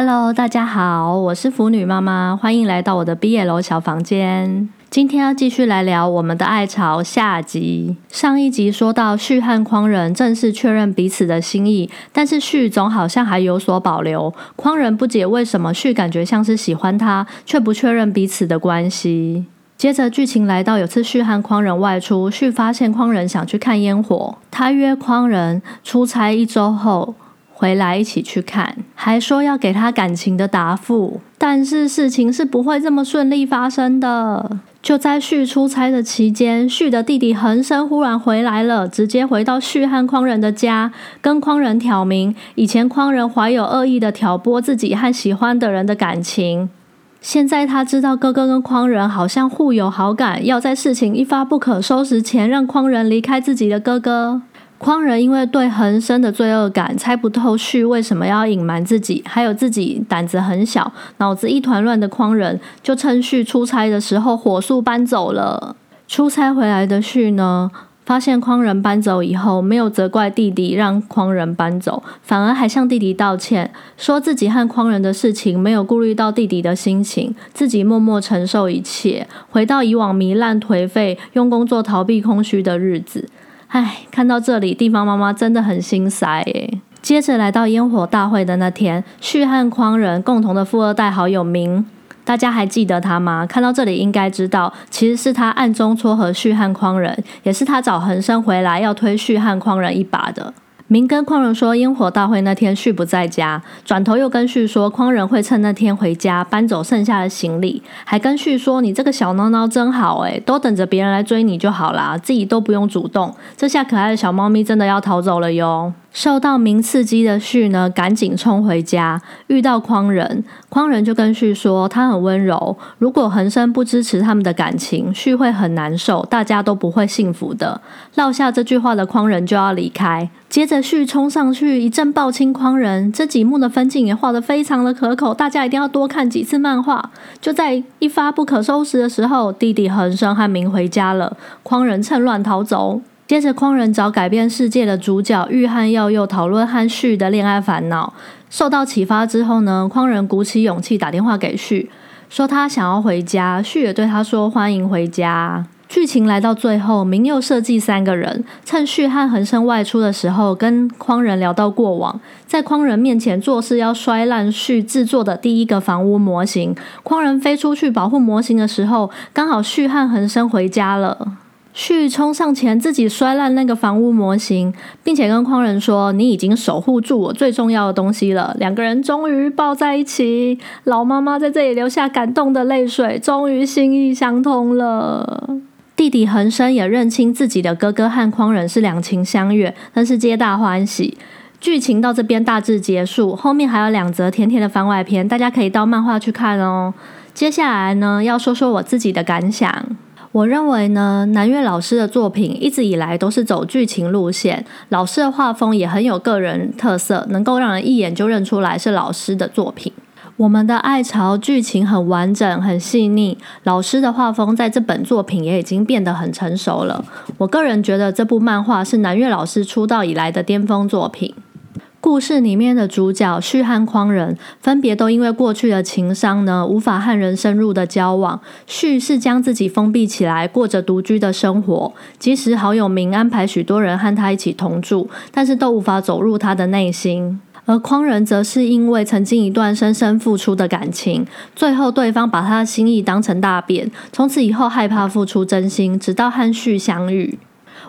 Hello，大家好，我是腐女妈妈，欢迎来到我的毕业楼小房间。今天要继续来聊我们的爱巢下集。上一集说到旭和匡仁正式确认彼此的心意，但是旭总好像还有所保留。匡仁不解为什么旭感觉像是喜欢他，却不确认彼此的关系。接着剧情来到有次旭和匡仁外出，旭发现匡仁想去看烟火，他约匡仁出差一周后。回来一起去看，还说要给他感情的答复，但是事情是不会这么顺利发生的。就在旭出差的期间，旭的弟弟恒生忽然回来了，直接回到旭和匡仁的家，跟匡仁挑明，以前匡仁怀有恶意的挑拨自己和喜欢的人的感情，现在他知道哥哥跟匡仁好像互有好感，要在事情一发不可收拾前，让匡仁离开自己的哥哥。匡仁因为对恒生的罪恶感猜不透旭为什么要隐瞒自己，还有自己胆子很小、脑子一团乱的匡仁，就趁旭出差的时候火速搬走了。出差回来的旭呢，发现匡仁搬走以后，没有责怪弟弟让匡仁搬走，反而还向弟弟道歉，说自己和匡仁的事情没有顾虑到弟弟的心情，自己默默承受一切，回到以往糜烂颓废、用工作逃避空虚的日子。唉，看到这里，地方妈妈真的很心塞耶。接着来到烟火大会的那天，旭汉匡人共同的富二代好友明，大家还记得他吗？看到这里应该知道，其实是他暗中撮合旭汉匡人，也是他找恒生回来要推旭汉匡人一把的。明跟匡人说，烟火大会那天旭不在家，转头又跟旭说，匡人会趁那天回家搬走剩下的行李，还跟旭说，你这个小孬孬真好诶，都等着别人来追你就好啦，自己都不用主动。这下可爱的小猫咪真的要逃走了哟。受到明刺激的旭呢，赶紧冲回家，遇到匡仁，匡仁就跟旭说，他很温柔，如果恒生不支持他们的感情，旭会很难受，大家都不会幸福的。落下这句话的匡仁就要离开，接着旭冲上去一阵暴亲匡仁，这几幕的分镜也画得非常的可口，大家一定要多看几次漫画。就在一发不可收拾的时候，弟弟恒生和明回家了，匡仁趁乱逃走。接着，匡仁找改变世界的主角玉和耀佑讨论和旭的恋爱烦恼。受到启发之后呢，匡仁鼓起勇气打电话给旭，说他想要回家。旭也对他说欢迎回家。剧情来到最后，明佑设计三个人，趁旭和恒生外出的时候，跟匡仁聊到过往，在匡仁面前做事要摔烂旭制作的第一个房屋模型。匡仁飞出去保护模型的时候，刚好旭和恒生回家了。旭冲上前，自己摔烂那个房屋模型，并且跟匡仁说：“你已经守护住我最重要的东西了。”两个人终于抱在一起，老妈妈在这里流下感动的泪水，终于心意相通了。弟弟恒生也认清自己的哥哥和匡仁是两情相悦，真是皆大欢喜。剧情到这边大致结束，后面还有两则甜甜的番外篇，大家可以到漫画去看哦。接下来呢，要说说我自己的感想。我认为呢，南岳老师的作品一直以来都是走剧情路线，老师的画风也很有个人特色，能够让人一眼就认出来是老师的作品。我们的爱巢剧情很完整、很细腻，老师的画风在这本作品也已经变得很成熟了。我个人觉得这部漫画是南岳老师出道以来的巅峰作品。故事里面的主角旭和匡仁分别都因为过去的情伤呢，无法和人深入的交往。旭是将自己封闭起来，过着独居的生活。即使好友明安排许多人和他一起同住，但是都无法走入他的内心。而匡仁则是因为曾经一段深深付出的感情，最后对方把他的心意当成大便，从此以后害怕付出真心，直到和旭相遇。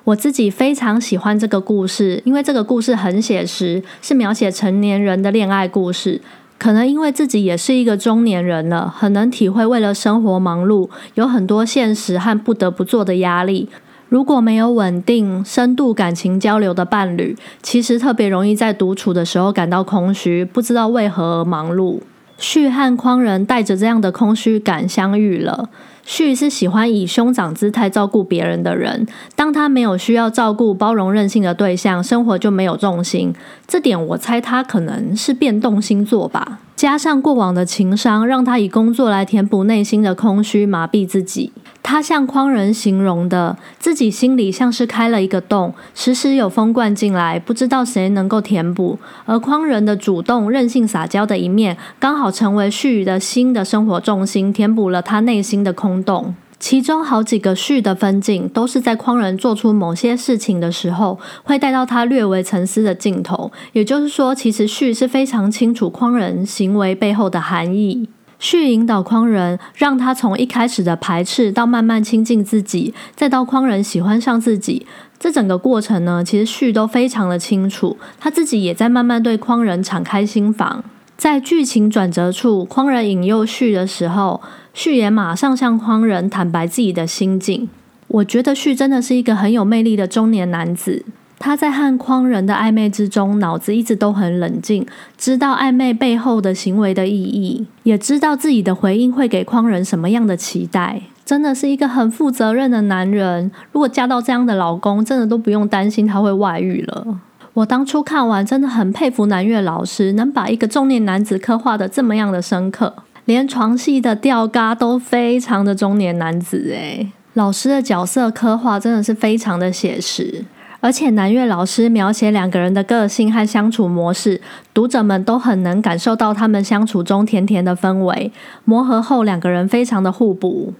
我自己非常喜欢这个故事，因为这个故事很写实，是描写成年人的恋爱故事。可能因为自己也是一个中年人了，很能体会为了生活忙碌，有很多现实和不得不做的压力。如果没有稳定、深度感情交流的伴侣，其实特别容易在独处的时候感到空虚，不知道为何而忙碌。旭和匡人带着这样的空虚感相遇了。旭是喜欢以兄长姿态照顾别人的人，当他没有需要照顾、包容、任性的对象，生活就没有重心。这点我猜他可能是变动星座吧。加上过往的情商，让他以工作来填补内心的空虚，麻痹自己。他向匡仁形容的自己心里像是开了一个洞，时时有风灌进来，不知道谁能够填补。而匡仁的主动、任性、撒娇的一面，刚好成为旭宇的新的生活重心，填补了他内心的空洞。其中好几个序的分镜，都是在匡仁做出某些事情的时候，会带到他略微沉思的镜头。也就是说，其实序是非常清楚匡仁行为背后的含义。序引导匡人，让他从一开始的排斥，到慢慢亲近自己，再到匡人喜欢上自己，这整个过程呢，其实序都非常的清楚。他自己也在慢慢对匡人敞开心房。在剧情转折处，匡人引诱旭的时候，旭也马上向匡人坦白自己的心境。我觉得旭真的是一个很有魅力的中年男子。他在和匡人的暧昧之中，脑子一直都很冷静，知道暧昧背后的行为的意义，也知道自己的回应会给匡人什么样的期待。真的是一个很负责任的男人。如果嫁到这样的老公，真的都不用担心他会外遇了。我当初看完，真的很佩服南岳老师，能把一个中年男子刻画的这么样的深刻，连床戏的吊嘎都非常的中年男子诶，老师的角色刻画真的是非常的写实，而且南岳老师描写两个人的个性和相处模式，读者们都很能感受到他们相处中甜甜的氛围，磨合后两个人非常的互补。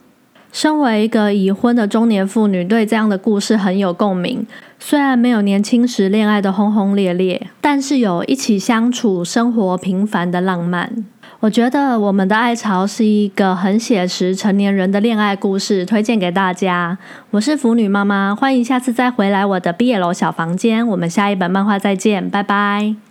身为一个已婚的中年妇女，对这样的故事很有共鸣。虽然没有年轻时恋爱的轰轰烈烈，但是有一起相处、生活平凡的浪漫。我觉得我们的爱巢是一个很写实成年人的恋爱故事，推荐给大家。我是腐女妈妈，欢迎下次再回来我的毕业楼小房间。我们下一本漫画再见，拜拜。